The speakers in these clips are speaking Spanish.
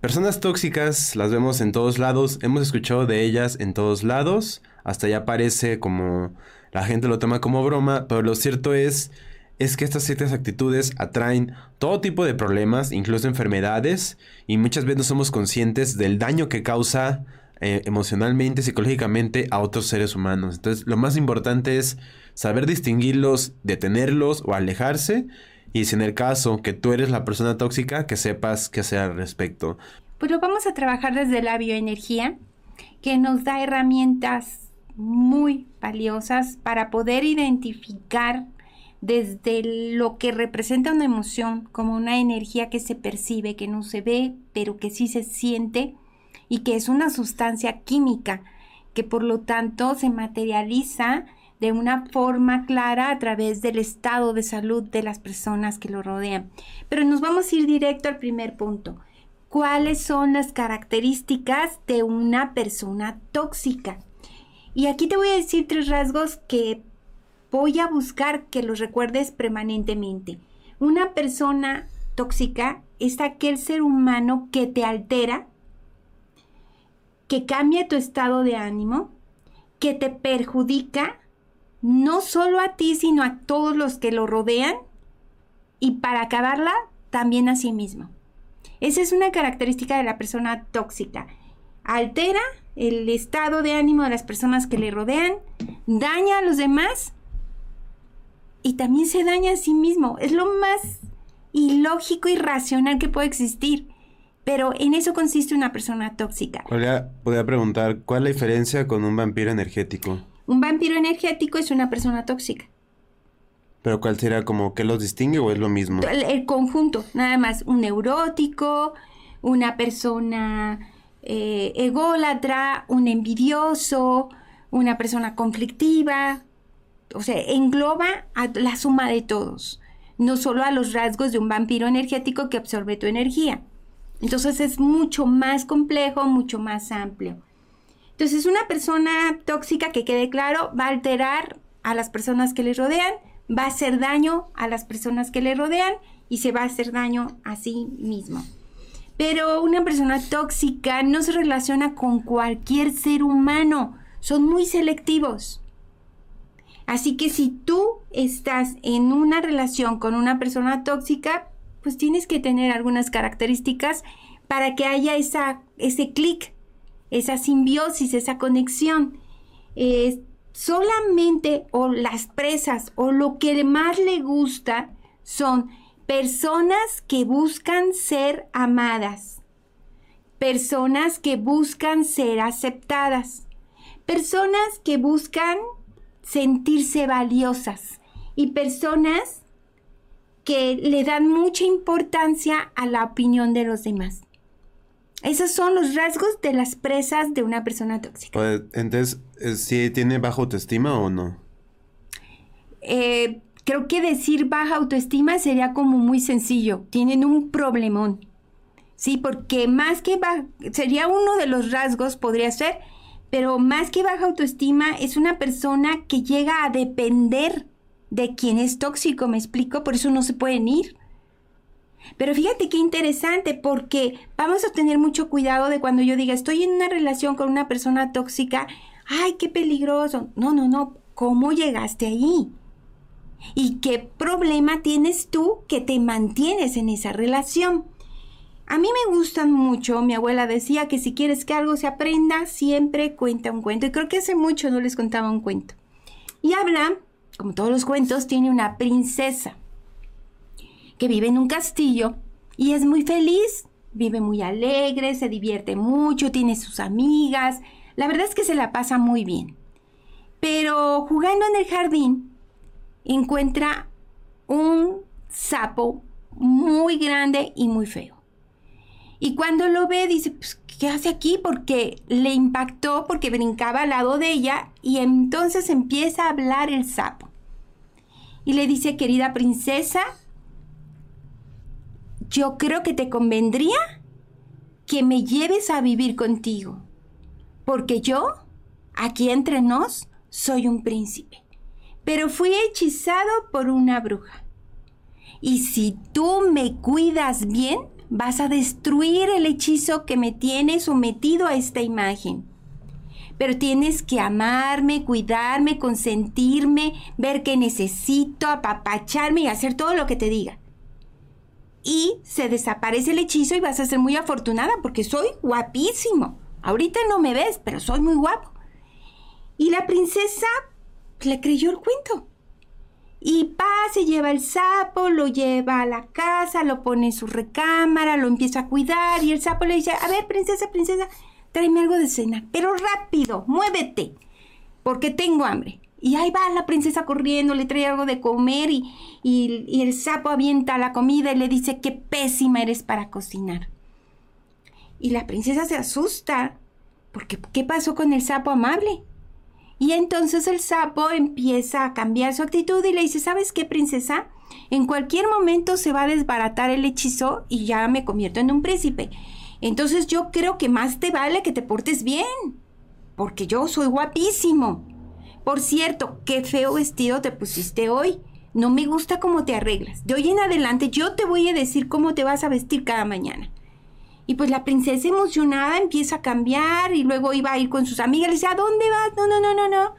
Personas tóxicas las vemos en todos lados, hemos escuchado de ellas en todos lados, hasta ya parece como la gente lo toma como broma, pero lo cierto es es que estas ciertas actitudes atraen todo tipo de problemas, incluso enfermedades, y muchas veces no somos conscientes del daño que causa eh, emocionalmente, psicológicamente a otros seres humanos. Entonces, lo más importante es saber distinguirlos, detenerlos o alejarse, y si en el caso que tú eres la persona tóxica, que sepas qué hacer al respecto. Pues lo vamos a trabajar desde la bioenergía, que nos da herramientas muy valiosas para poder identificar desde lo que representa una emoción como una energía que se percibe, que no se ve, pero que sí se siente y que es una sustancia química que por lo tanto se materializa de una forma clara a través del estado de salud de las personas que lo rodean. Pero nos vamos a ir directo al primer punto. ¿Cuáles son las características de una persona tóxica? Y aquí te voy a decir tres rasgos que voy a buscar que los recuerdes permanentemente. Una persona tóxica es aquel ser humano que te altera, que cambia tu estado de ánimo, que te perjudica no solo a ti, sino a todos los que lo rodean y para acabarla, también a sí mismo. Esa es una característica de la persona tóxica. Altera el estado de ánimo de las personas que le rodean, daña a los demás y también se daña a sí mismo. Es lo más ilógico y racional que puede existir. Pero en eso consiste una persona tóxica. Podría, preguntar, ¿cuál es la diferencia con un vampiro energético? Un vampiro energético es una persona tóxica. ¿Pero cuál sería como que los distingue o es lo mismo? El, conjunto, nada más. Un neurótico, una persona eh, ególatra, un envidioso, una persona conflictiva, o sea, engloba a la suma de todos, no solo a los rasgos de un vampiro energético que absorbe tu energía. Entonces es mucho más complejo, mucho más amplio. Entonces una persona tóxica, que quede claro, va a alterar a las personas que le rodean, va a hacer daño a las personas que le rodean y se va a hacer daño a sí mismo. Pero una persona tóxica no se relaciona con cualquier ser humano, son muy selectivos. Así que si tú estás en una relación con una persona tóxica, pues tienes que tener algunas características para que haya esa, ese clic, esa simbiosis, esa conexión. solamente o las presas o lo que más le gusta son personas que buscan ser amadas, personas que buscan ser aceptadas, personas que buscan sentirse valiosas y personas que le dan mucha importancia a la opinión de los demás. Esos son los rasgos de las presas de una persona tóxica. Pues, entonces, ¿sí tiene baja autoestima o no? Eh, creo que decir baja autoestima sería como muy sencillo. Tienen un problemón. Sí, porque más que sería uno de los rasgos, podría ser pero más que baja autoestima, es una persona que llega a depender de quien es tóxico, me explico, por eso no se pueden ir. Pero fíjate qué interesante, porque vamos a tener mucho cuidado de cuando yo diga, estoy en una relación con una persona tóxica, ay, qué peligroso. No, no, no, ¿cómo llegaste ahí? ¿Y qué problema tienes tú que te mantienes en esa relación? A mí me gustan mucho, mi abuela decía que si quieres que algo se aprenda, siempre cuenta un cuento. Y creo que hace mucho no les contaba un cuento. Y habla, como todos los cuentos, tiene una princesa que vive en un castillo y es muy feliz. Vive muy alegre, se divierte mucho, tiene sus amigas. La verdad es que se la pasa muy bien. Pero jugando en el jardín, encuentra un sapo muy grande y muy feo. Y cuando lo ve, dice, pues, ¿qué hace aquí? Porque le impactó, porque brincaba al lado de ella y entonces empieza a hablar el sapo. Y le dice, querida princesa, yo creo que te convendría que me lleves a vivir contigo, porque yo, aquí entre nos, soy un príncipe, pero fui hechizado por una bruja. Y si tú me cuidas bien, vas a destruir el hechizo que me tiene sometido a esta imagen. Pero tienes que amarme, cuidarme, consentirme, ver que necesito, apapacharme y hacer todo lo que te diga. Y se desaparece el hechizo y vas a ser muy afortunada porque soy guapísimo. Ahorita no me ves, pero soy muy guapo. Y la princesa le creyó el cuento. Y pa se lleva el sapo, lo lleva a la casa, lo pone en su recámara, lo empieza a cuidar y el sapo le dice, a ver, princesa, princesa, tráeme algo de cena, pero rápido, muévete, porque tengo hambre. Y ahí va la princesa corriendo, le trae algo de comer y, y el sapo avienta la comida y le dice, qué pésima eres para cocinar. Y la princesa se asusta, porque ¿qué pasó con el sapo amable? Y entonces el sapo empieza a cambiar su actitud y le dice, ¿sabes qué, princesa? En cualquier momento se va a desbaratar el hechizo y ya me convierto en un príncipe. Entonces yo creo que más te vale que te portes bien, porque yo soy guapísimo. Por cierto, qué feo vestido te pusiste hoy. No me gusta cómo te arreglas. De hoy en adelante yo te voy a decir cómo te vas a vestir cada mañana. Y pues la princesa emocionada empieza a cambiar y luego iba a ir con sus amigas. Le dice, ¿a dónde vas? No, no, no, no, no.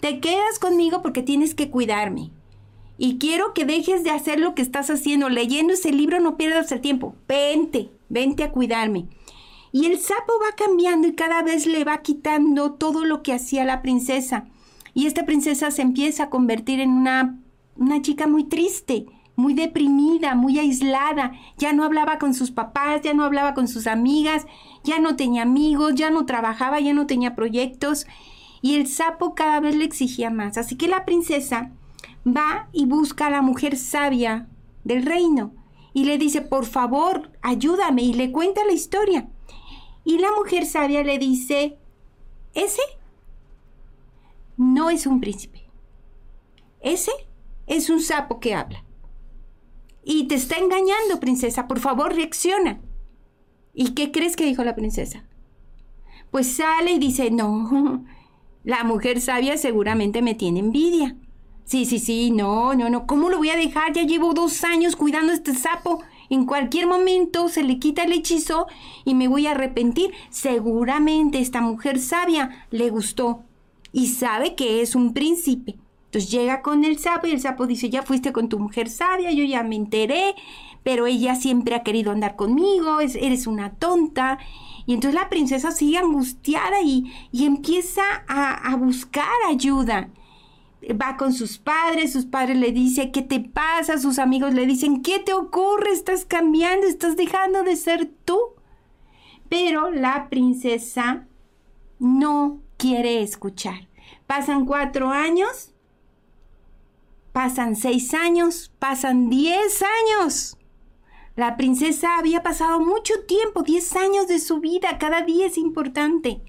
Te quedas conmigo porque tienes que cuidarme. Y quiero que dejes de hacer lo que estás haciendo. Leyendo ese libro no pierdas el tiempo. Vente, vente a cuidarme. Y el sapo va cambiando y cada vez le va quitando todo lo que hacía la princesa. Y esta princesa se empieza a convertir en una, una chica muy triste muy deprimida, muy aislada, ya no hablaba con sus papás, ya no hablaba con sus amigas, ya no tenía amigos, ya no trabajaba, ya no tenía proyectos y el sapo cada vez le exigía más. Así que la princesa va y busca a la mujer sabia del reino y le dice, por favor, ayúdame y le cuenta la historia. Y la mujer sabia le dice, ese no es un príncipe, ese es un sapo que habla. Y te está engañando, princesa. Por favor, reacciona. ¿Y qué crees que dijo la princesa? Pues sale y dice, no, la mujer sabia seguramente me tiene envidia. Sí, sí, sí, no, no, no, ¿cómo lo voy a dejar? Ya llevo dos años cuidando a este sapo. En cualquier momento se le quita el hechizo y me voy a arrepentir. Seguramente esta mujer sabia le gustó y sabe que es un príncipe. Entonces llega con el sapo y el sapo dice, ya fuiste con tu mujer sabia, yo ya me enteré, pero ella siempre ha querido andar conmigo, eres una tonta. Y entonces la princesa sigue angustiada y, empieza a, a, buscar ayuda. Va con sus padres, sus padres le dicen, ¿qué te pasa? Sus amigos le dicen, ¿qué te ocurre? Estás cambiando, estás dejando de ser tú. Pero la princesa no quiere escuchar. Pasan cuatro años Pasan seis años, pasan diez años. La princesa había pasado mucho tiempo, diez años de su vida, cada día es importante.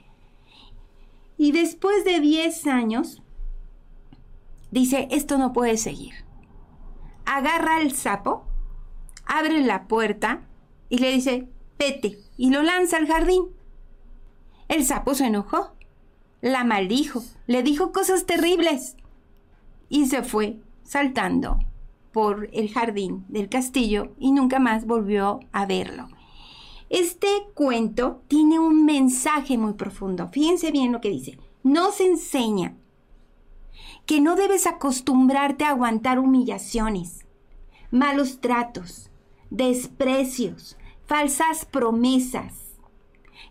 Y después de diez años, dice, esto no puede seguir. Agarra al sapo, abre la puerta y le dice, vete, y lo lanza al jardín. El sapo se enojó, la maldijo, le dijo cosas terribles y se fue saltando por el jardín del castillo y nunca más volvió a verlo. Este cuento tiene un mensaje muy profundo. Fíjense bien lo que dice. Nos enseña que no debes acostumbrarte a aguantar humillaciones, malos tratos, desprecios, falsas promesas.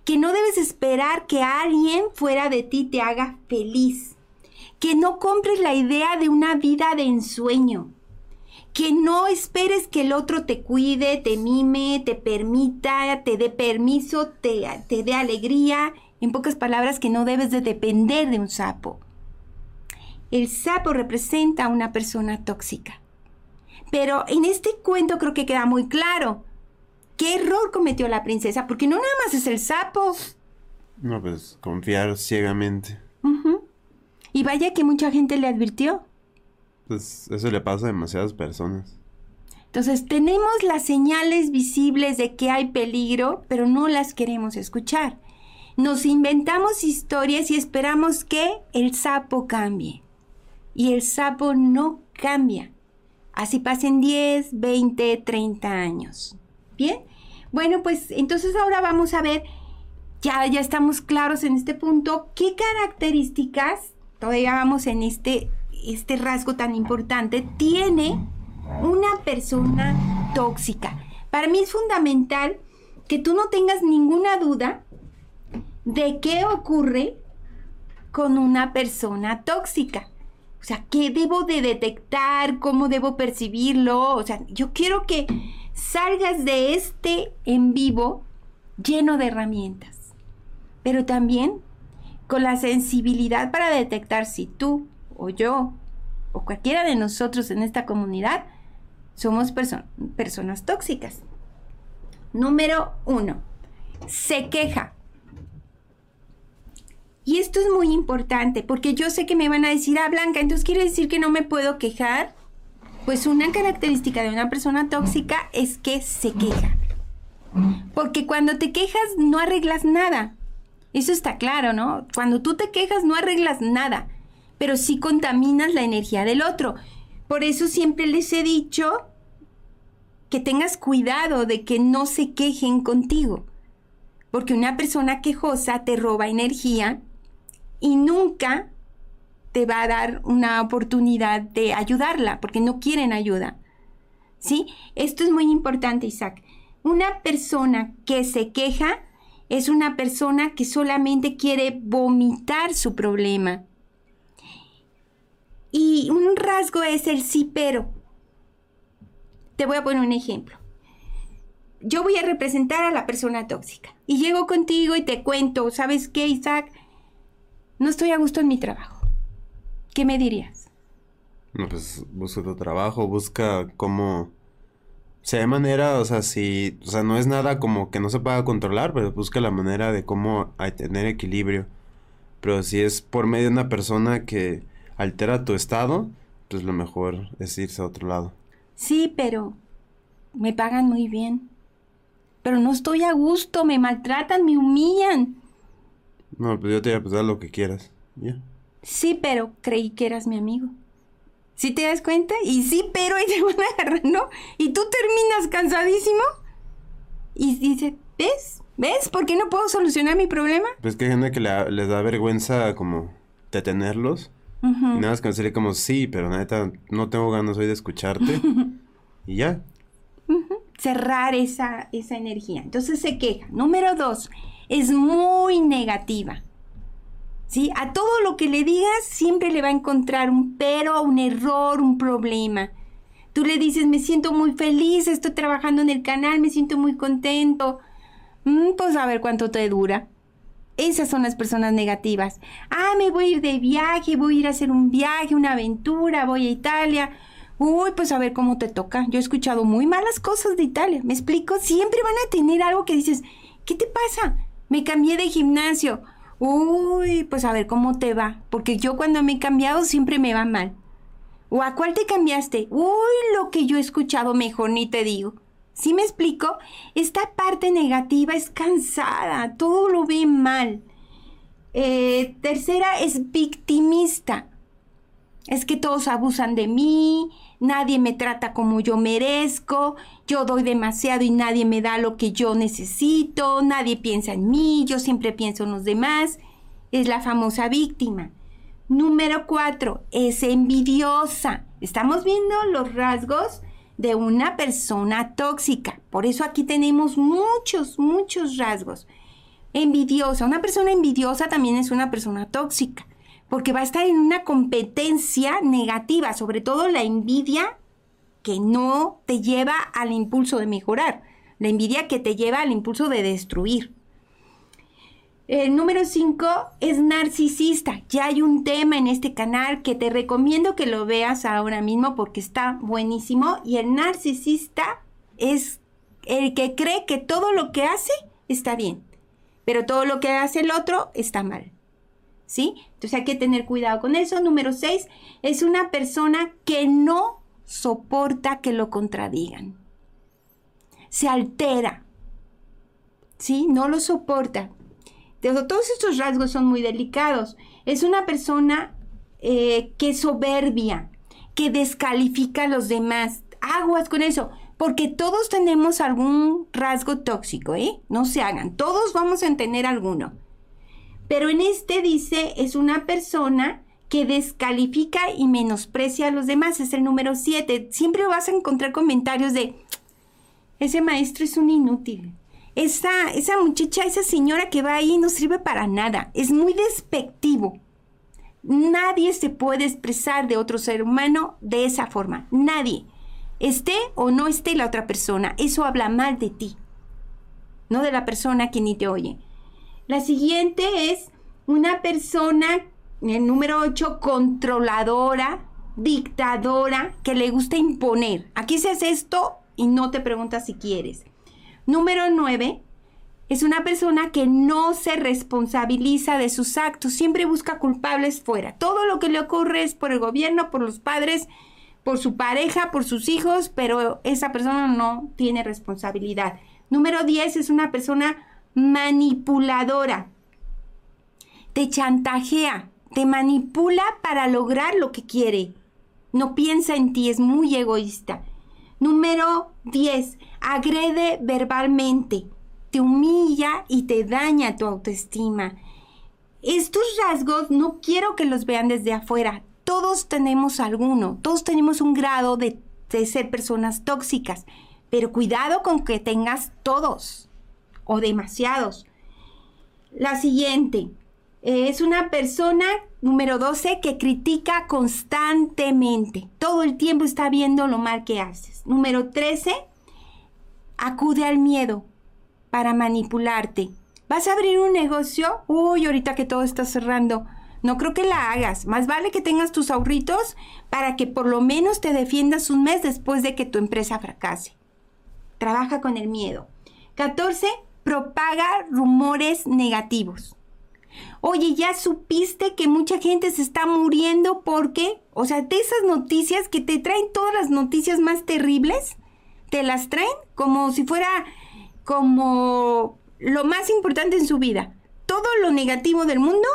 Que no debes esperar que alguien fuera de ti te haga feliz que no compres la idea de una vida de ensueño, que no esperes que el otro te cuide, te mime, te permita, te dé permiso, te, te dé alegría, en pocas palabras que no debes de depender de un sapo. El sapo representa a una persona tóxica. Pero en este cuento creo que queda muy claro qué error cometió la princesa, porque no nada más es el sapo. No, pues confiar ciegamente. Y vaya que mucha gente le advirtió. Pues eso le pasa a demasiadas personas. Entonces tenemos las señales visibles de que hay peligro, pero no las queremos escuchar. Nos inventamos historias y esperamos que el sapo cambie. Y el sapo no cambia. Así pasen 10, 20, 30 años. Bien, Bueno, pues entonces ahora vamos a ver, ya, ya estamos claros en este punto, qué características, todavía vamos en este, este rasgo tan importante, tiene una persona tóxica. Para mí es fundamental que tú no tengas ninguna duda de qué ocurre con una persona tóxica. O sea, ¿qué debo de detectar? ¿Cómo debo percibirlo? O sea, yo quiero que salgas de este en vivo lleno de herramientas, pero también con la sensibilidad para detectar si tú o yo o cualquiera de nosotros en esta comunidad somos personas tóxicas. Número uno, se queja. Y esto es muy importante porque yo sé que me van a decir, ah, Blanca, entonces quiere decir que no me puedo quejar. Pues una característica de una persona tóxica es que se queja. Porque cuando te quejas no arreglas nada. Eso está claro, ¿no? Cuando tú te quejas no arreglas nada, pero sí contaminas la energía del otro. Por eso siempre les he dicho que tengas cuidado de que no se quejen contigo. Porque una persona quejosa te roba energía y nunca te va a dar una oportunidad de ayudarla, porque no quieren ayuda. ¿Sí? Esto es muy importante, Isaac. Una persona que se queja es una persona que solamente quiere vomitar su problema. Y un rasgo es el sí pero. Te voy a poner un ejemplo. Yo voy a representar a la persona tóxica y llego contigo y te cuento, ¿sabes qué, Isaac? no estoy a gusto en mi trabajo. ¿Qué me dirías? No, pues busca tu trabajo, busca cómo... Si hay manera, o sea, si... O sea, no es nada como que no se pueda controlar, pero busca la manera de cómo tener equilibrio. Pero si es por medio de una persona que altera tu estado, pues lo mejor es irse a otro lado. Sí, pero me pagan muy bien. Pero no estoy a gusto, me maltratan, me humillan. No, pues yo te voy a pasar lo que quieras. ¿Ya? Sí, pero creí que eras mi amigo. ¿Sí te das cuenta? Y sí, pero y te van agarrando. Y tú terminas cansadísimo. Y dice, ¿ves? ¿Ves por qué no puedo solucionar mi problema? Pues que hay gente que les da vergüenza como detenerlos. Y nada más que decirle como, sí, pero neta, no tengo ganas hoy de escucharte. y ya. Cerrar esa, esa energía. Entonces se queja. Número dos, es muy negativa. ¿Sí? A todo lo que le digas siempre le va a encontrar un pero, un error, un problema. Tú le dices, me siento muy feliz, estoy trabajando en el canal, me siento muy contento. Mm, pues a ver cuánto te dura. Esas son las personas negativas. Ah, me voy a ir de viaje, voy a ir a hacer un viaje, una aventura, voy a Italia. Uy, pues a ver cómo te toca. Yo he escuchado muy malas cosas de Italia. ¿Me explico? Siempre van a tener algo que dices, ¿qué te pasa? me cambié de gimnasio. Uy, pues a ver cómo te va, porque yo cuando me he cambiado siempre me va mal. ¿O a cuál te cambiaste? Uy, lo que yo he escuchado mejor ni te digo. ¿Sí me explico? Esta parte negativa es cansada, todo lo ve mal. Eh, tercera es victimista. Es que todos abusan de mí, nadie me trata como yo merezco, yo doy demasiado y nadie me da lo que yo necesito, nadie piensa en mí, yo siempre pienso en los demás. Es la famosa víctima. Número cuatro, es envidiosa. Estamos viendo los rasgos de una persona tóxica. Por eso aquí tenemos muchos, muchos rasgos. Envidiosa. Una persona envidiosa también es una persona tóxica porque va a estar en una competencia negativa, sobre todo la envidia que no te lleva al impulso de mejorar, la envidia que te lleva al impulso de destruir. El número 5 es narcisista. Ya hay un tema en este canal que te recomiendo que lo veas ahora mismo porque está buenísimo. Y el narcisista es el que cree que todo lo que hace está bien, pero todo lo que hace el otro está mal. ¿Sí? Entonces hay que tener cuidado con eso. Número 6, es una persona que no soporta que lo contradigan. Se altera, ¿sí? No lo soporta. Todos estos rasgos son muy delicados. Es una persona eh, que soberbia, que descalifica a los demás. Aguas con eso. porque todos tenemos algún rasgo tóxico, ¿eh? No se hagan, todos vamos a tener alguno. Pero en este dice, es una persona que descalifica y menosprecia a los demás, es el número 7. Siempre vas a encontrar comentarios de, ese maestro es un inútil. Esa, esa muchacha, esa señora que va ahí no sirve para nada. Es muy despectivo. Nadie se puede expresar de otro ser humano de esa forma. Nadie. Esté o no esté la otra persona. Eso habla mal de ti. No de la persona que ni te oye. La siguiente es una persona, el número 8, controladora, dictadora, que le gusta imponer. Aquí se hace esto y no te preguntas si quieres. Número 9, es una persona que no se responsabiliza de sus actos, siempre busca culpables fuera. Todo lo que le ocurre es por el gobierno, por los padres, por su pareja, por sus hijos, pero esa persona no tiene responsabilidad. Número 10 es una persona manipuladora. Te chantajea, te manipula para lograr lo que quiere. No piensa en ti, es muy egoísta. Número 10. Agrede verbalmente te humilla y te daña tu autoestima. Estos rasgos no quiero que los vean desde afuera. Todos tenemos alguno, todos tenemos un grado de, ser personas tóxicas, pero cuidado con que tengas todos o demasiados. La siguiente es una persona número 12 que critica constantemente. Todo el tiempo está viendo lo mal que haces. Número 13 acude al miedo para manipularte. ¿Vas a abrir un negocio? Uy, ahorita que todo está cerrando. No creo que la hagas. Más vale que tengas tus ahorritos para que por lo menos te defiendas un mes después de que tu empresa fracase. Trabaja con el miedo. 14. Propaga rumores negativos. Oye, ¿ya supiste que mucha gente se está muriendo porque, o sea, de esas noticias que te traen todas las noticias más terribles, te las traen como si fuera como lo más importante en su vida, todo lo negativo del mundo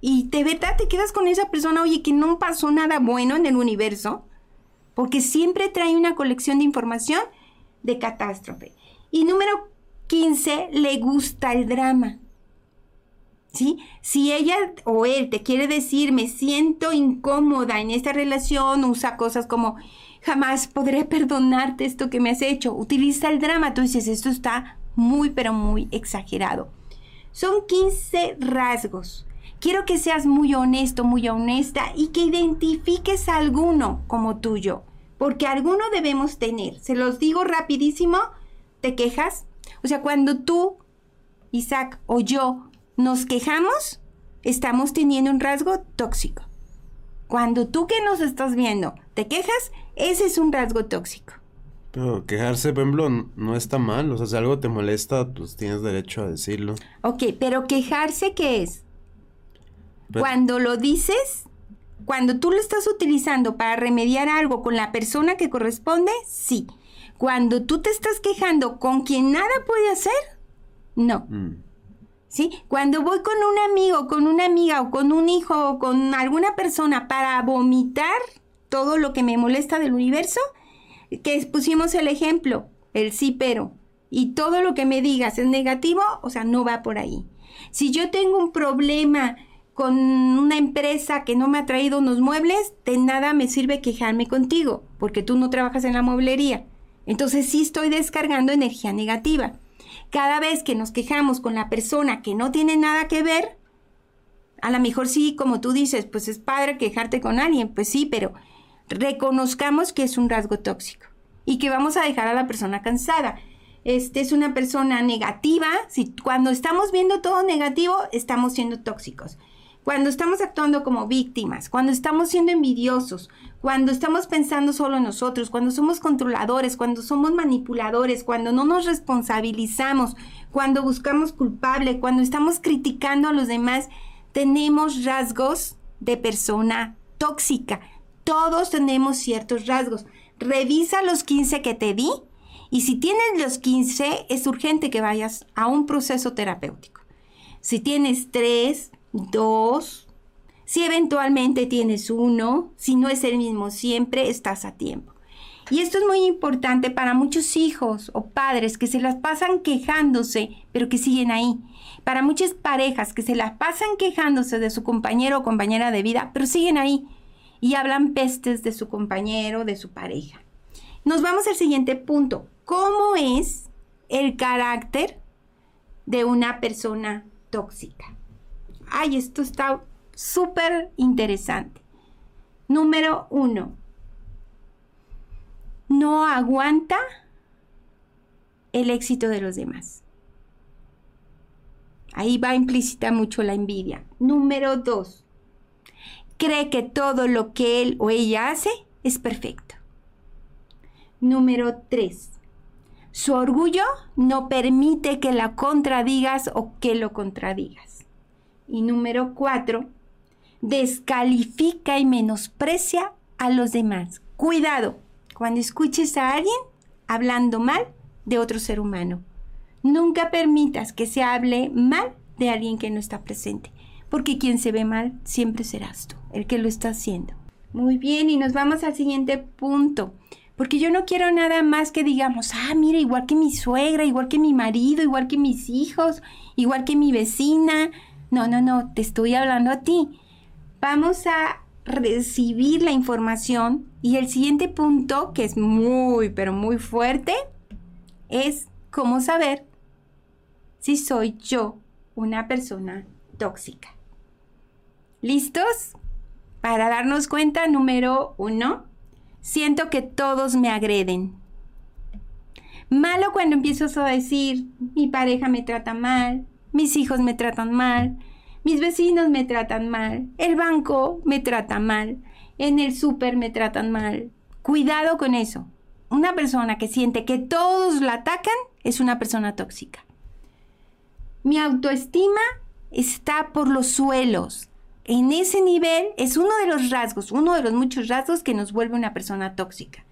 y de verdad te quedas con esa persona, oye, que no pasó nada bueno en el universo, porque siempre trae una colección de información de catástrofe. Y número 15, le gusta el drama. ¿Sí? Si ella o él te quiere decir, me siento incómoda en esta relación, usa cosas como, jamás podré perdonarte esto que me has hecho. Utiliza el drama. Tú dices, esto está muy, pero muy exagerado. Son 15 rasgos. Quiero que seas muy honesto, muy honesta y que identifiques alguno como tuyo, porque alguno debemos tener. Se los digo rapidísimo, ¿te quejas? O sea, cuando tú, Isaac o yo nos quejamos, estamos teniendo un rasgo tóxico. Cuando tú que nos estás viendo te quejas, ese es un rasgo tóxico. Pero quejarse, por ejemplo, no está mal. O sea, si algo te molesta, pues tienes derecho a decirlo. Ok, pero quejarse, ¿qué es? Cuando lo dices, cuando tú lo estás utilizando para remediar algo con la persona que corresponde, sí. Cuando tú te estás quejando con quien nada puede hacer, no. Mm. ¿sí? Cuando voy con un amigo, con una amiga o con un hijo o con alguna persona para vomitar todo lo que me molesta del universo, que pusimos el ejemplo, el sí pero, y todo lo que me digas es negativo, o sea, no va por ahí. Si yo tengo un problema con una empresa que no me ha traído unos muebles, de nada me sirve quejarme contigo, porque tú no trabajas en la mueblería. Entonces sí estoy descargando energía negativa cada vez que nos quejamos con la persona que no tiene nada que ver, a lo mejor sí, como tú dices, pues es padre quejarte con alguien, pues sí, pero reconozcamos que es un rasgo tóxico y que vamos a dejar a la persona cansada. Este es una persona negativa, si cuando estamos viendo todo negativo, estamos siendo tóxicos. Cuando estamos actuando como víctimas, cuando estamos siendo envidiosos, cuando estamos pensando solo en nosotros, cuando somos controladores, cuando somos manipuladores, cuando no nos responsabilizamos, cuando buscamos culpable, cuando estamos criticando a los demás, tenemos rasgos de persona tóxica. Todos tenemos ciertos rasgos. Revisa los 15 que te di y si tienes los 15 es urgente que vayas a un proceso terapéutico. Si tienes 3, 2, si eventualmente tienes uno, si no es el mismo siempre, estás a tiempo. Y esto es muy importante para muchos hijos o padres que se las pasan quejándose, pero que siguen ahí. Para muchas parejas que se las pasan quejándose de su compañero o compañera de vida, pero siguen ahí y hablan pestes de su compañero, de su pareja. Nos vamos al siguiente punto. ¿Cómo es el carácter de una persona tóxica? Ay, esto está súper interesante. Número uno, no aguanta el éxito de los demás. Ahí va implícita mucho la envidia. Número dos, cree que todo lo que él o ella hace es perfecto. Número tres, su orgullo no permite que la contradigas o que lo contradigas. Y número cuatro, descalifica y menosprecia a los demás. Cuidado, cuando escuches a alguien hablando mal de otro ser humano. Nunca permitas que se hable mal de alguien que no está presente, porque quien se ve mal siempre serás tú, el que lo está haciendo. Muy bien, y nos vamos al siguiente punto, porque yo no quiero nada más que digamos, ah, mira, igual que mi suegra, igual que mi marido, igual que mis hijos, igual que mi vecina. No, no, no, te estoy hablando a ti. Vamos a recibir la información y el siguiente punto, que es muy, pero muy fuerte, es cómo saber si soy yo una persona tóxica. ¿Listos? Para darnos cuenta, número uno, siento que todos me agreden. Malo cuando empiezo a decir, mi pareja me trata mal, mis hijos me tratan mal, mis vecinos me tratan mal, el banco me trata mal, en el súper me tratan mal. Cuidado con eso. Una persona que siente que todos la atacan es una persona tóxica. Mi autoestima está por los suelos. En ese nivel es uno de los rasgos, uno de los muchos rasgos que nos vuelve una persona tóxica.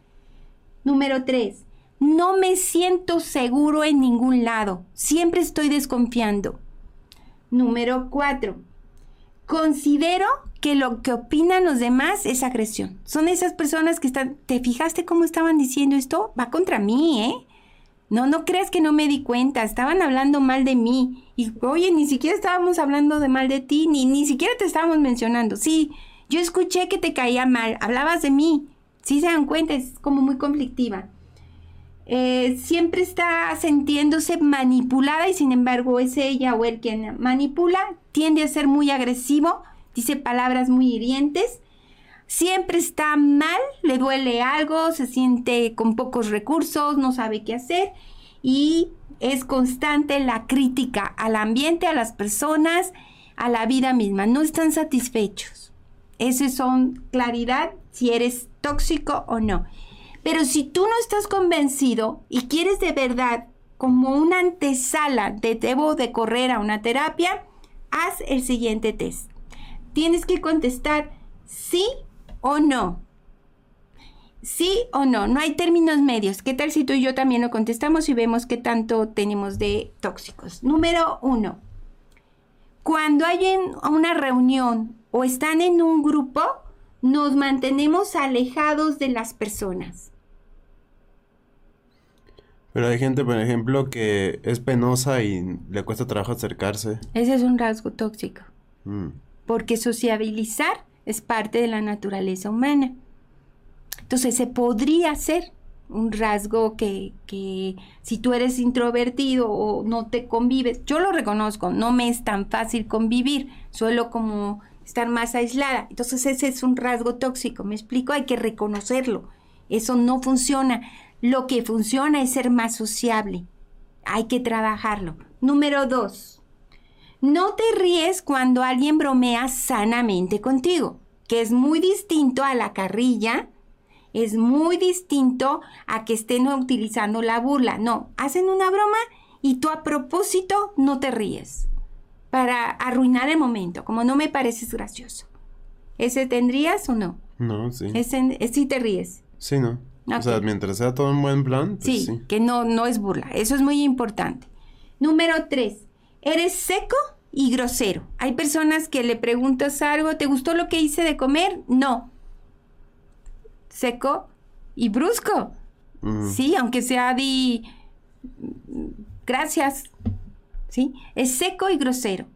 Número tres, no me siento seguro en ningún lado. Siempre estoy desconfiando. Número cuatro, considero que lo que opinan los demás es agresión. Son esas personas que están, ¿te fijaste cómo estaban diciendo esto? Va contra mí, ¿eh? No, no creas que no me di cuenta, estaban hablando mal de mí. Y oye, ni siquiera estábamos hablando de mal de ti, ni, ni siquiera te estábamos mencionando. Sí, yo escuché que te caía mal, hablabas de mí. Sí se dan cuenta, es como muy conflictiva. Eh, siempre está sintiéndose manipulada y sin embargo es ella o él quien manipula, tiende a ser muy agresivo, dice palabras muy hirientes, siempre está mal, le duele algo, se siente con pocos recursos, no sabe qué hacer y es constante la crítica al ambiente, a las personas, a la vida misma, no están satisfechos. Esas son claridad si eres tóxico o no. Pero si tú no estás convencido y quieres de verdad como una antesala de debo de correr a una terapia, haz el siguiente test. Tienes que contestar sí o no. Sí o no, no hay términos medios. ¿Qué tal si tú y yo también lo contestamos y vemos qué tanto tenemos de tóxicos? Número uno, cuando hay una reunión o están en un grupo, nos mantenemos alejados de las personas. Pero hay gente, por ejemplo, que es penosa y le cuesta trabajo acercarse. Ese es un rasgo tóxico. Mm. Porque sociabilizar es parte de la naturaleza humana. Entonces se podría ser un rasgo que, que, si tú eres introvertido o no te convives, yo lo reconozco, no me es tan fácil convivir, suelo como estar más aislada. Entonces ese es un rasgo tóxico, me explico, hay que reconocerlo. Eso no funciona. Lo que funciona es ser más sociable. Hay que trabajarlo. Número dos, no te ríes cuando alguien bromea sanamente contigo, que es muy distinto a la carrilla, es muy distinto a que estén utilizando la burla. No, hacen una broma y tú a propósito no te ríes para arruinar el momento, como no me pareces gracioso. ¿Ese tendrías o no? No, sí. Ese, sí te ríes. Sí, no. O sea, mientras sea todo un buen plan. Pues sí, que no, no es burla. Eso es muy importante. Número tres, eres seco y grosero. Hay personas que le preguntas algo, ¿te gustó lo que hice de comer? No. Seco y brusco. Mm. Sí, aunque sea de gracias. ¿Sí? Es seco y grosero.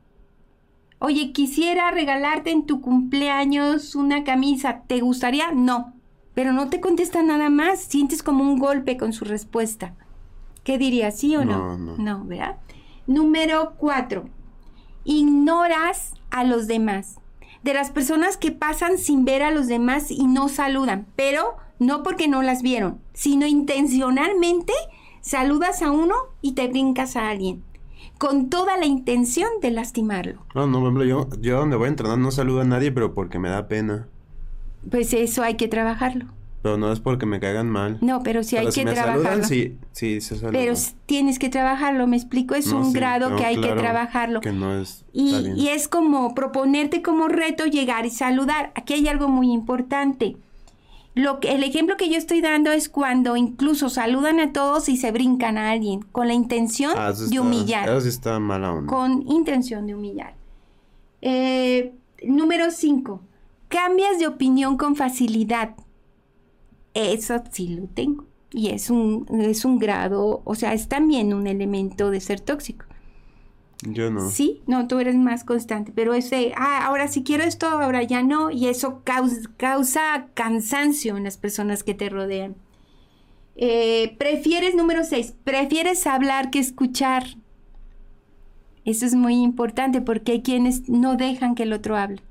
Oye, quisiera regalarte en tu cumpleaños una camisa. ¿Te gustaría? No. Pero no te contesta nada más. Sientes como un golpe con su respuesta. ¿Qué dirías? ¿Sí o no? No, no. ¿verdad? Número cuatro. Ignoras a los demás. De las personas que pasan sin ver a los demás y no saludan. Pero no porque no las vieron, sino intencionalmente saludas a uno y te brincas a alguien con toda la intención de lastimarlo. No, no, por ejemplo, yo, yo donde voy a entrenar no saludo a nadie, pero porque me da pena. Pues eso hay que trabajarlo. Pero no es porque me caigan mal. No, pero sí hay si que me trabajarlo. saludan, sí, sí, se saludan. Pero tienes que trabajarlo, me explico, es No, un sí, grado no, que hay claro, que trabajarlo. Que no es. Y, es como proponerte como reto llegar y saludar. Aquí hay algo muy importante. Lo que, el ejemplo que yo estoy dando es cuando incluso saludan a todos y se brincan a alguien con la intención Ah, de humillar. Eso está mala onda. con intención de humillar. Eh, número 5. Cambias de opinión con facilidad. Eso sí lo tengo. Y es un, es un grado, o sea, es también un elemento de ser tóxico. Yo no. Sí, no, tú eres más constante, pero ese, ah, ahora sí quiero esto, ahora ya no, y eso causa, causa cansancio en las personas que te rodean. Eh, prefieres, número 6, prefieres hablar que escuchar. Eso es muy importante porque hay quienes no dejan que el otro hable.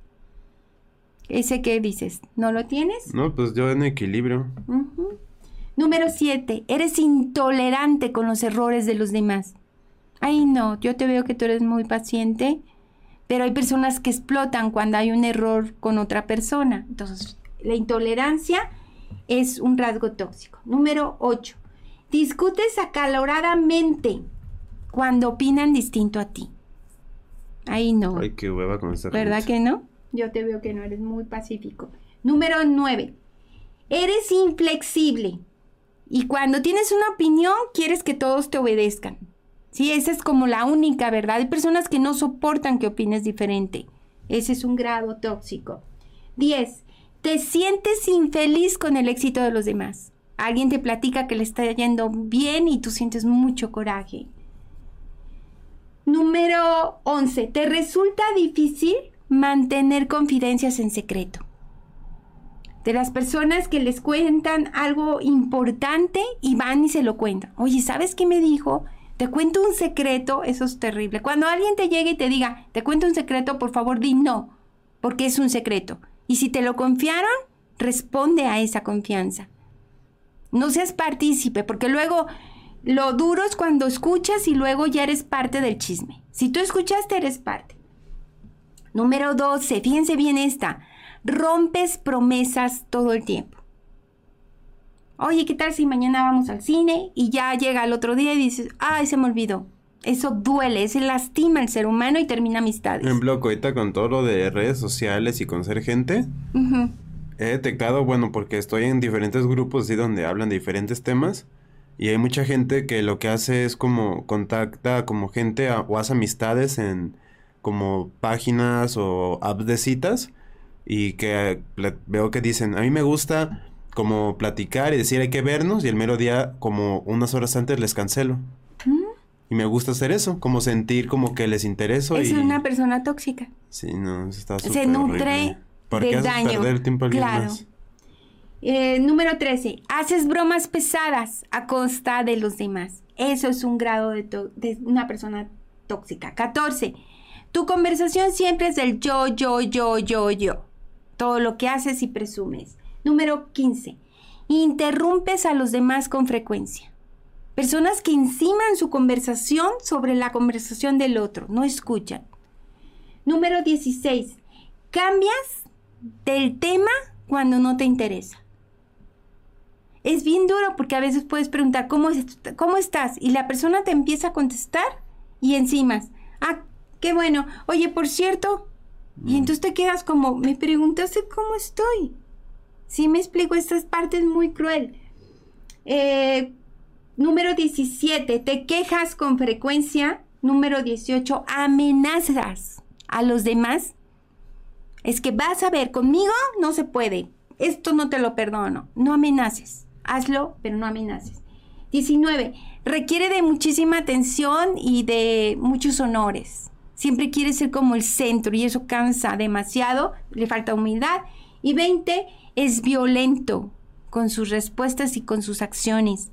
¿Ese qué dices? ¿No lo tienes? No, pues yo en equilibrio. Número 7. Eres intolerante con los errores de los demás. Ay, no, yo te veo que tú eres muy paciente, pero hay personas que explotan cuando hay un error con otra persona. Entonces, la intolerancia es un rasgo tóxico. Número 8. Discutes acaloradamente cuando opinan distinto a ti. Ay, no. Ay, qué hueva con esta ¿Verdad gente. que no? Yo te veo que no eres muy pacífico. Número 9. Eres inflexible. Y cuando tienes una opinión, quieres que todos te obedezcan. Sí, esa es como la única verdad. Hay personas que no soportan que opines diferente. Ese es un grado tóxico. 10. Te sientes infeliz con el éxito de los demás. Alguien te platica que le está yendo bien y tú sientes mucho coraje. Número 11. Te resulta difícil mantener confidencias en secreto. De las personas que les cuentan algo importante y van y se lo cuentan. Oye, ¿sabes qué me dijo? Te cuento un secreto, eso es terrible. Cuando alguien te llegue y te diga, te cuento un secreto, por favor di no, porque es un secreto. Y si te lo confiaron, responde a esa confianza. No seas partícipe, porque luego lo duro es cuando escuchas y luego ya eres parte del chisme. Si tú escuchaste, eres parte. Número 12, fíjense bien esta. Rompes promesas todo el tiempo. Oye, ¿qué tal si mañana vamos al cine y ya llega el otro día y dices, ay, se me olvidó? Eso duele, se lastima al ser humano y termina amistades. Por ejemplo, ahorita con todo lo de redes sociales y con ser gente, he detectado, bueno, porque estoy en diferentes grupos así donde hablan de diferentes temas y hay mucha gente que lo que hace es como contacta como gente a- o hace amistades en como páginas o apps de citas y que veo que dicen, a mí me gusta como platicar y decir hay que vernos y el mero día como unas horas antes les cancelo. Y me gusta hacer eso, como sentir como que les intereso Es y... una persona tóxica. Sí, no, eso está Se nutre horrible. ¿Por del daño. perder tiempo Claro. más? Eh, número 13. Haces bromas pesadas a costa de los demás. Eso es un grado de una persona tóxica. 14. Tu conversación siempre es del yo, yo, yo, yo, yo. Todo lo que haces y presumes. Número 15. Interrumpes a los demás con frecuencia. Personas que enciman su conversación sobre la conversación del otro. No escuchan. Número 16. Cambias del tema cuando no te interesa. Es bien duro porque a veces puedes preguntar, ¿cómo, cómo estás? Y la persona te empieza a contestar y encima, ah, qué bueno, oye, por cierto, y entonces te quedas como, me preguntaste cómo estoy. Sí me explico, esta parte es muy cruel. Eh, número 17, te quejas con frecuencia. Número 18, amenazas a los demás. Es que vas a ver, conmigo no se puede. Esto no te lo perdono. No amenaces. hazlo, pero no amenaces. 19. Requiere de muchísima atención y de muchos honores. Siempre quiere ser como el centro y eso cansa demasiado, le falta humildad. Y 20. Es violento con sus respuestas y con sus acciones.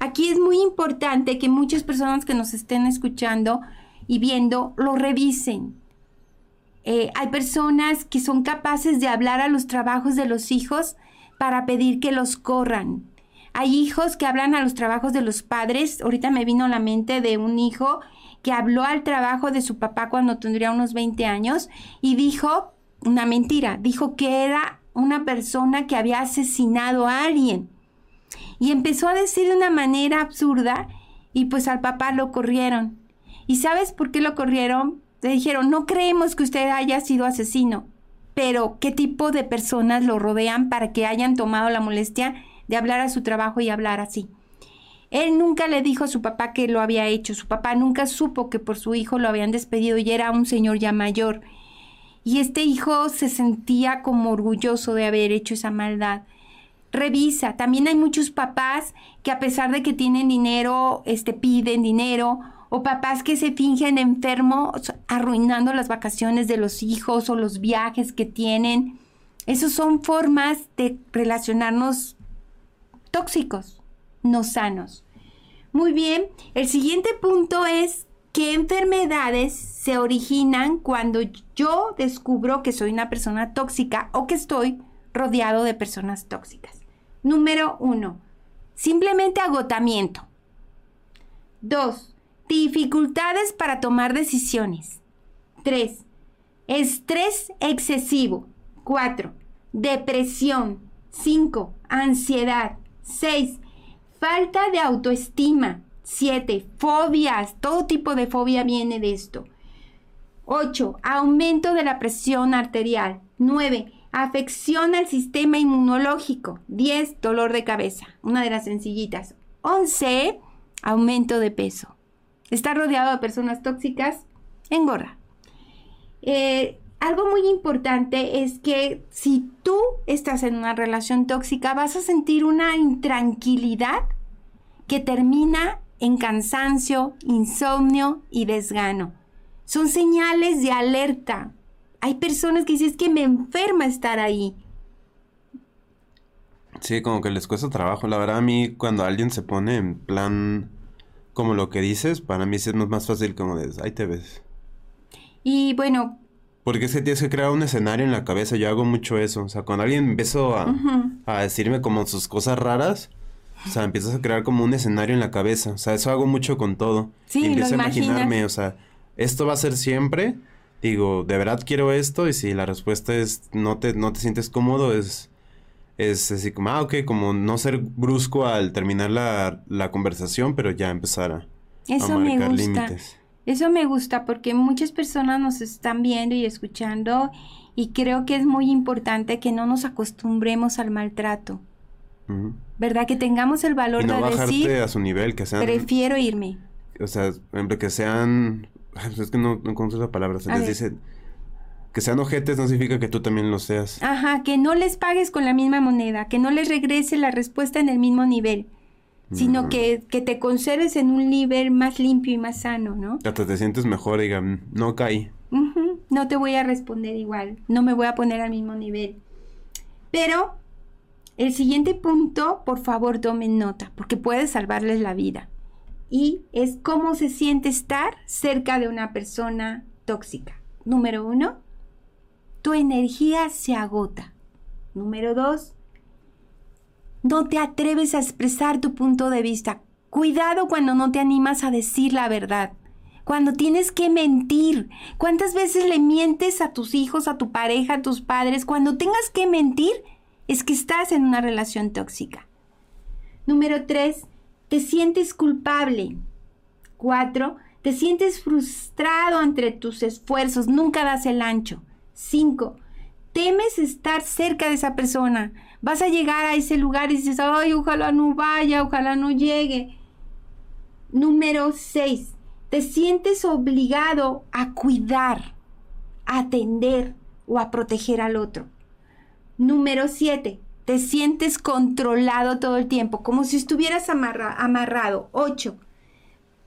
Aquí es muy importante que muchas personas que nos estén escuchando y viendo lo revisen. Eh, hay personas que son capaces de hablar a los trabajos de los hijos para pedir que los corran. Hay hijos que hablan a los trabajos de los padres. Ahorita me vino a la mente de un hijo que habló al trabajo de su papá cuando tendría unos 20 años y dijo una mentira. Dijo que era una persona que había asesinado a alguien. Y empezó a decir de una manera absurda y pues al papá lo corrieron. ¿Y sabes por qué lo corrieron? Le dijeron, no creemos que usted haya sido asesino, pero ¿qué tipo de personas lo rodean para que hayan tomado la molestia de hablar a su trabajo y hablar así? Él nunca le dijo a su papá que lo había hecho. Su papá nunca supo que por su hijo lo habían despedido y era un señor ya mayor. Y este hijo se sentía como orgulloso de haber hecho esa maldad. Revisa, también hay muchos papás que a pesar de que tienen dinero, este piden dinero o papás que se fingen enfermos arruinando las vacaciones de los hijos o los viajes que tienen. Esas son formas de relacionarnos tóxicos, no sanos. Muy bien, el siguiente punto es qué enfermedades se originan cuando yo descubro que soy una persona tóxica o que estoy rodeado de personas tóxicas. Número uno, simplemente agotamiento. Dos, Dificultades para tomar decisiones. 3. Estrés excesivo. 4. Depresión. 5. Ansiedad. 6. Falta de autoestima. 7. Fobias. Todo tipo de fobia viene de esto. 8. Aumento de la presión arterial. 9. Afección al sistema inmunológico. 10. Dolor de cabeza. Una de las sencillitas. 11. Aumento de peso. Estar rodeado de personas tóxicas engorda. Eh, algo muy importante es que si tú estás en una relación tóxica, vas a sentir una intranquilidad que termina en cansancio, insomnio y desgano. Son señales de alerta. Hay personas que dicen que me enferma estar ahí. Sí, como que les cuesta trabajo. La verdad, a mí cuando alguien se pone en plan como lo que dices, para mí es más fácil como de, ahí te ves. Y bueno. Porque es que tienes que crear un escenario en la cabeza, yo hago mucho eso, o sea, cuando alguien empezó a, decirme como sus cosas raras, o sea, empiezas a crear como un escenario en la cabeza, o sea, eso hago mucho con todo. Sí, y empiezo a imaginarme, o sea, esto va a ser siempre, digo, de verdad quiero esto, y si la respuesta es no te, no te sientes cómodo, es es así como, ah, ok, como no ser brusco al terminar la, conversación, pero ya empezar a, Eso me gusta. Eso me gusta porque muchas personas nos están viendo y escuchando y creo que es muy importante que no nos acostumbremos al maltrato. ¿Verdad? Que tengamos el valor y no de bajarte decir, a su nivel, que sean... Prefiero irme. O sea, que sean... Es que no, no conozco esa palabra. Se les dice que sean ojetes no significa que tú también lo seas. Ajá, que no les pagues con la misma moneda, que no les regrese la respuesta en el mismo nivel, sino que, que, te conserves en un nivel más limpio y más sano, ¿no? Hasta te sientes mejor, digan, no caí. No te voy a responder igual, no me voy a poner al mismo nivel. Pero el siguiente punto, por favor, tomen nota, porque puede salvarles la vida. Y es cómo se siente estar cerca de una persona tóxica. Número uno, tu energía se agota. Número dos, no te atreves a expresar tu punto de vista. Cuidado cuando no te animas a decir la verdad. Cuando tienes que mentir. ¿Cuántas veces le mientes a tus hijos, a tu pareja, a tus padres? Cuando tengas que mentir, es que estás en una relación tóxica. Número tres, te sientes culpable. Cuatro, te sientes frustrado entre tus esfuerzos, nunca das el ancho. 5. Temes estar cerca de esa persona. Vas a llegar a ese lugar y dices, ay, ojalá no vaya, ojalá no llegue. Número 6. Te sientes obligado a cuidar, a atender o a proteger al otro. Número 7. Te sientes controlado todo el tiempo, como si estuvieras amarrado. Ocho.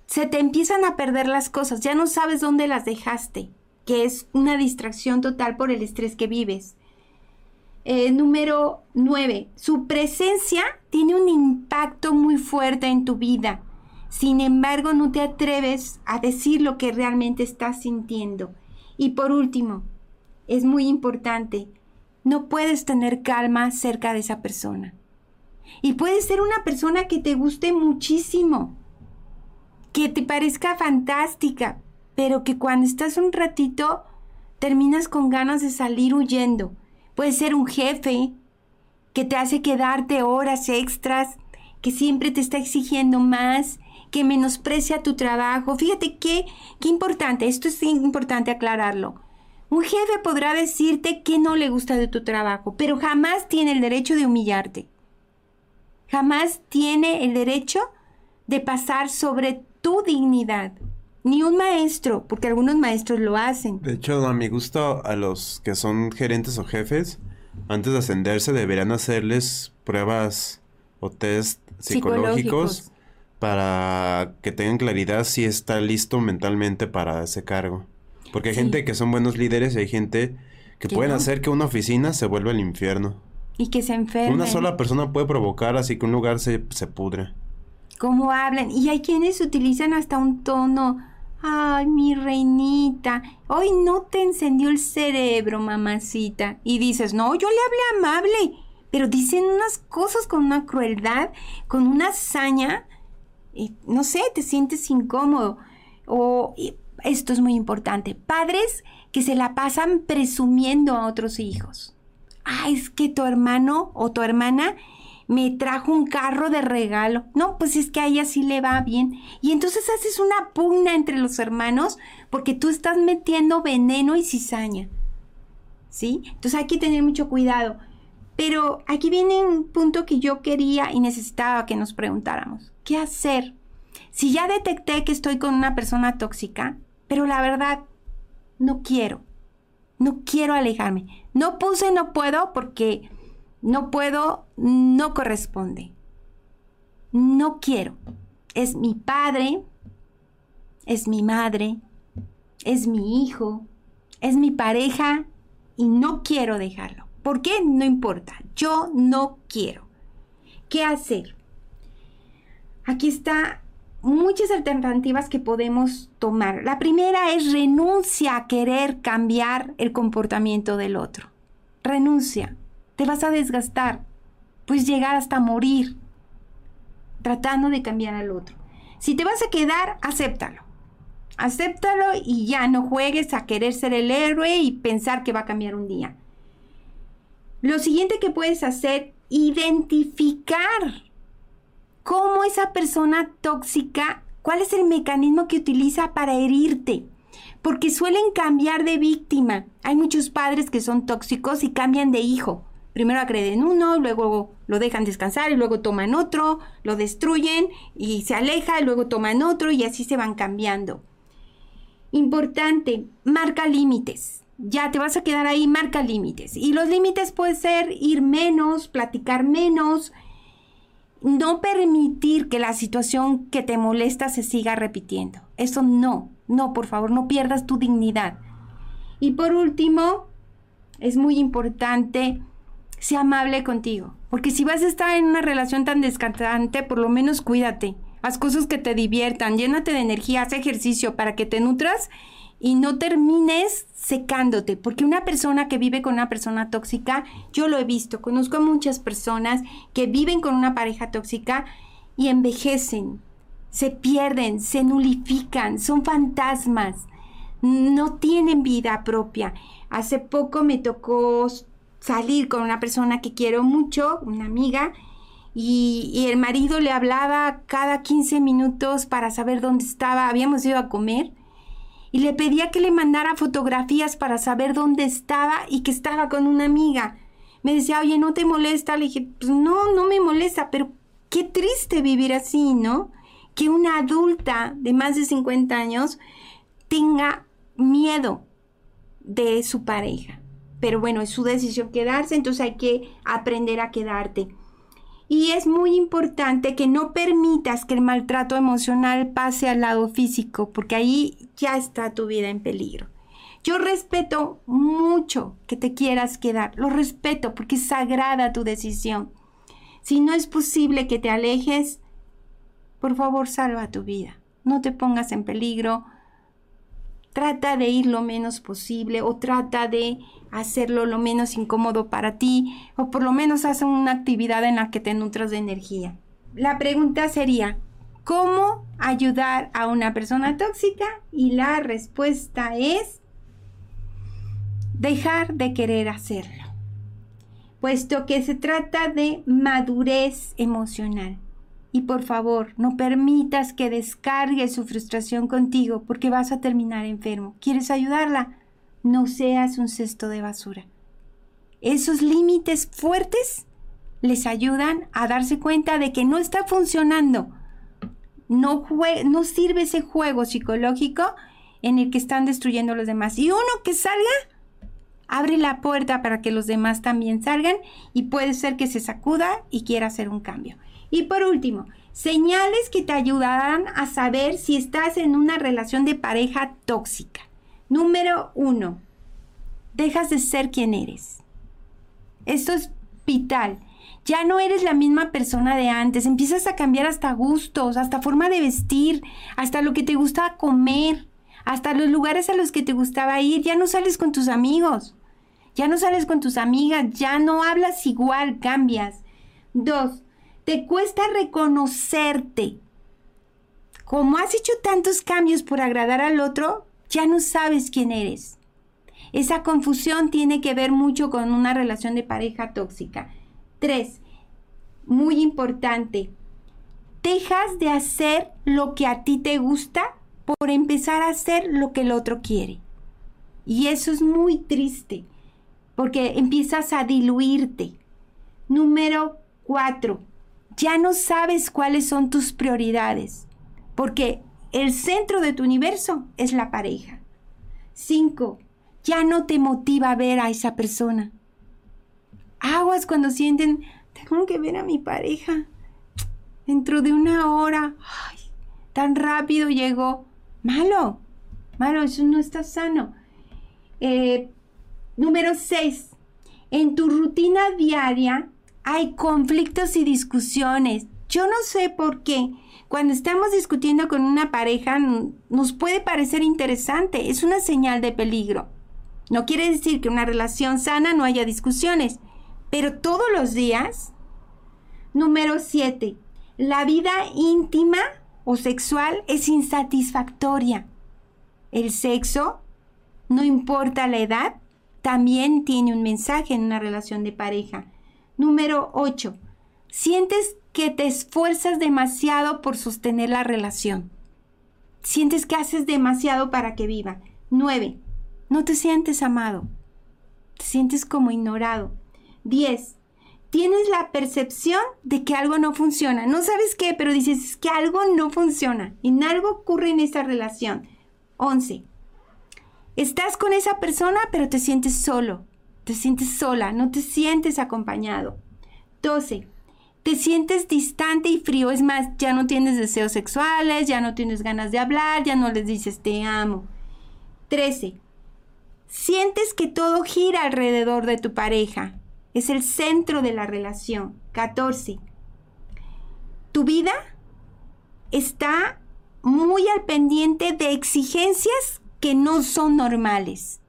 Se te empiezan a perder las cosas, ya no sabes dónde las dejaste, que es una distracción total por el estrés que vives. Eh, número nueve. Su presencia tiene un impacto muy fuerte en tu vida. Sin embargo, no te atreves a decir lo que realmente estás sintiendo. Y por último, es muy importante, no puedes tener calma cerca de esa persona. Y puede ser una persona que te guste muchísimo, que te parezca fantástica, pero que cuando estás un ratito terminas con ganas de salir huyendo. Puede ser un jefe que te hace quedarte horas extras, que siempre te está exigiendo más, que menosprecia tu trabajo. Fíjate qué, qué importante, esto es importante aclararlo. Un jefe podrá decirte que no le gusta de tu trabajo, pero jamás tiene el derecho de humillarte. Jamás tiene el derecho de pasar sobre tu dignidad. Ni un maestro, porque algunos maestros lo hacen. De hecho, a mi gusto, a los que son gerentes o jefes, antes de ascenderse deberían hacerles pruebas o test psicológicos, para que tengan claridad si está listo mentalmente para ese cargo. Porque hay gente que son buenos líderes y hay gente que pueden hacer que una oficina se vuelva el infierno. Y que se enferme. Una sola persona puede provocar así que un lugar se, se pudre. ¿Cómo hablan? Y hay quienes utilizan hasta un tono. Ay, mi reinita, hoy no te encendió el cerebro, mamacita. Y dices, no, yo le hablé amable. Pero dicen unas cosas con una crueldad, con una hazaña. Y no sé, te sientes incómodo. O esto es muy importante, padres que se la pasan presumiendo a otros hijos. Ah, es que tu hermano o tu hermana me trajo un carro de regalo. No, pues es que a ella sí le va bien. Y entonces haces una pugna entre los hermanos porque tú estás metiendo veneno y cizaña. ¿Sí? Entonces hay que tener mucho cuidado. Pero aquí viene un punto que yo quería y necesitaba que nos preguntáramos. ¿Qué hacer? Si ya detecté que estoy con una persona tóxica, pero la verdad, no quiero. No quiero alejarme. No puse no puedo porque no puedo, no corresponde. No quiero. Es mi padre, es mi madre, es mi hijo, es mi pareja y no quiero dejarlo. ¿Por qué? No importa. Yo no quiero. ¿Qué hacer? Aquí está muchas alternativas que podemos tomar. La primera es renuncia a querer cambiar el comportamiento del otro. Renuncia. Te vas a desgastar. Puedes llegar hasta morir tratando de cambiar al otro. Si te vas a quedar, acéptalo. Acéptalo y ya no juegues a querer ser el héroe y pensar que va a cambiar un día. Lo siguiente que puedes hacer, identificar cómo esa persona tóxica, cuál es el mecanismo que utiliza para herirte. Porque suelen cambiar de víctima. Hay muchos padres que son tóxicos y cambian de hijo. Primero agreden uno, luego lo dejan descansar y luego toman otro, lo destruyen y se aleja y luego toman otro y así se van cambiando. Importante, marca límites. Ya te vas a quedar ahí, marca límites. Y los límites pueden ser ir menos, platicar menos, no permitir que la situación que te molesta se siga repitiendo. Eso no, no, por favor, no pierdas tu dignidad. Y por último, es muy importante, ser amable contigo. Porque si vas a estar en una relación tan descansante, por lo menos cuídate. Haz cosas que te diviertan, llénate de energía, haz ejercicio para que te nutras y no termines secándote, porque una persona que vive con una persona tóxica, yo lo he visto, conozco a muchas personas que viven con una pareja tóxica y envejecen, se pierden, se nulifican, son fantasmas, no tienen vida propia. Hace poco me tocó salir con una persona que quiero mucho, una amiga, y, y, el marido le hablaba cada 15 minutos para saber dónde estaba, habíamos ido a comer y le pedía que le mandara fotografías para saber dónde estaba y que estaba con una amiga. Me decía, oye, ¿no te molesta? Le dije, pues no, no me molesta, pero qué triste vivir así, ¿no? Que una adulta de más de 50 años tenga miedo de su pareja. Pero bueno, es su decisión quedarse, entonces hay que aprender a quedarte. Y es muy importante que no permitas que el maltrato emocional pase al lado físico, porque ahí ya está tu vida en peligro. Yo respeto mucho que te quieras quedar, lo respeto porque es sagrada tu decisión. Si no es posible que te alejes, por favor salva tu vida. No te pongas en peligro. Trata de ir lo menos posible o trata de hacerlo lo menos incómodo para ti o por lo menos haz una actividad en la que te nutras de energía. La pregunta sería, ¿cómo ayudar a una persona tóxica? Y la respuesta es dejar de querer hacerlo, puesto que se trata de madurez emocional. Y por favor, no permitas que descargue su frustración contigo porque vas a terminar enfermo. ¿Quieres ayudarla? No seas un cesto de basura. Esos límites fuertes les ayudan a darse cuenta de que no está funcionando. No, no sirve ese juego psicológico en el que están destruyendo a los demás. Y uno que salga, abre la puerta para que los demás también salgan y puede ser que se sacuda y quiera hacer un cambio. Y por último, señales que te ayudarán a saber si estás en una relación de pareja tóxica. Número uno, dejas de ser quien eres. Esto es vital. Ya no eres la misma persona de antes. Empiezas a cambiar hasta gustos, hasta forma de vestir, hasta lo que te gusta comer, hasta los lugares a los que te gustaba ir. Ya no sales con tus amigos. Ya no sales con tus amigas. Ya no hablas igual, cambias. Dos, te cuesta reconocerte. Como has hecho tantos cambios por agradar al otro, ya no sabes quién eres. Esa confusión tiene que ver mucho con una relación de pareja tóxica. Tres, muy importante, dejas de hacer lo que a ti te gusta por empezar a hacer lo que el otro quiere. Y eso es muy triste, porque empiezas a diluirte. Número cuatro, ya no sabes cuáles son tus prioridades, porque el centro de tu universo es la pareja. 5. Ya no te motiva ver a esa persona. Aguas cuando sienten, tengo que ver a mi pareja. Dentro de una hora, ay, tan rápido llegó. Malo, malo, eso no está sano. Eh, número 6. En tu rutina diaria hay conflictos y discusiones. Yo no sé por qué, cuando estamos discutiendo con una pareja nos puede parecer interesante, es una señal de peligro. No quiere decir que una relación sana no haya discusiones, pero todos los días. Número 7. La vida íntima o sexual es insatisfactoria. El sexo, no importa la edad, también tiene un mensaje en una relación de pareja. Número 8. Sientes que te esfuerzas demasiado por sostener la relación. Sientes que haces demasiado para que viva. 9. No te sientes amado. Te sientes como ignorado. 10. Tienes la percepción de que algo no funciona. No sabes qué, pero dices que algo no funciona. En algo ocurre en esa relación. 11. Estás con esa persona, pero te sientes solo. Te sientes sola, no te sientes acompañado. 12 te sientes distante y frío. Es más, ya no tienes deseos sexuales, ya no tienes ganas de hablar, ya no les dices te amo. 13. Sientes que todo gira alrededor de tu pareja. Es el centro de la relación. 14. Tu vida está muy al pendiente de exigencias que no son normales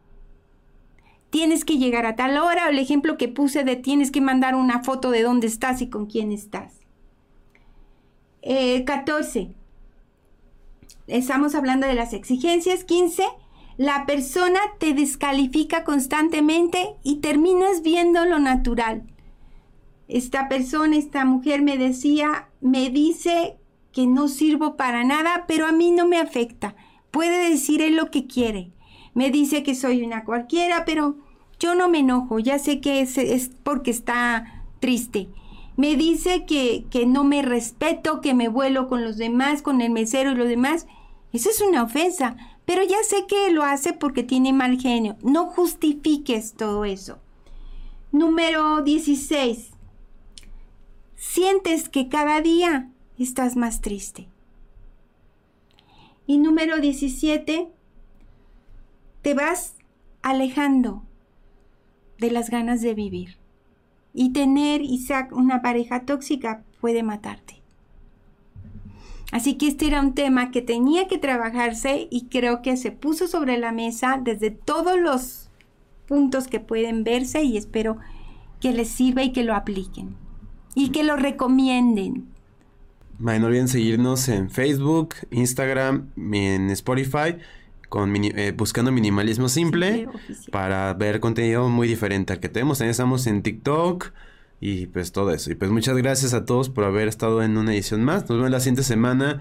tienes que llegar a tal hora, el ejemplo que puse de tienes que mandar una foto de dónde estás y con quién estás. 14. Eh, Estamos hablando de las exigencias. 15. La persona te descalifica constantemente y terminas viendo lo natural. Esta persona, esta mujer me decía, me dice que no sirvo para nada, pero a mí no me afecta. Puede decir él lo que quiere me dice que soy una cualquiera, pero yo no me enojo, ya sé que es, porque está triste. Me dice que, que no me respeto, que me vuelo con los demás, con el mesero y los demás. Eso es una ofensa, Pero ya sé que lo hace porque tiene mal genio. No justifiques todo eso. Número 16. Sientes que cada día estás más triste. Y número 17. Te vas alejando de las ganas de vivir. Y tener, Isaac, una pareja tóxica puede matarte. Así que este era un tema que tenía que trabajarse y creo que se puso sobre la mesa desde todos los puntos que pueden verse y espero que les sirva y que lo apliquen y que lo recomienden. no olviden seguirnos en Facebook, Instagram, en Spotify, con eh, buscando minimalismo simple, para ver contenido muy diferente al que tenemos. También estamos en TikTok, y pues todo eso. Y pues muchas gracias a todos por haber estado en una edición más. Nos vemos la siguiente semana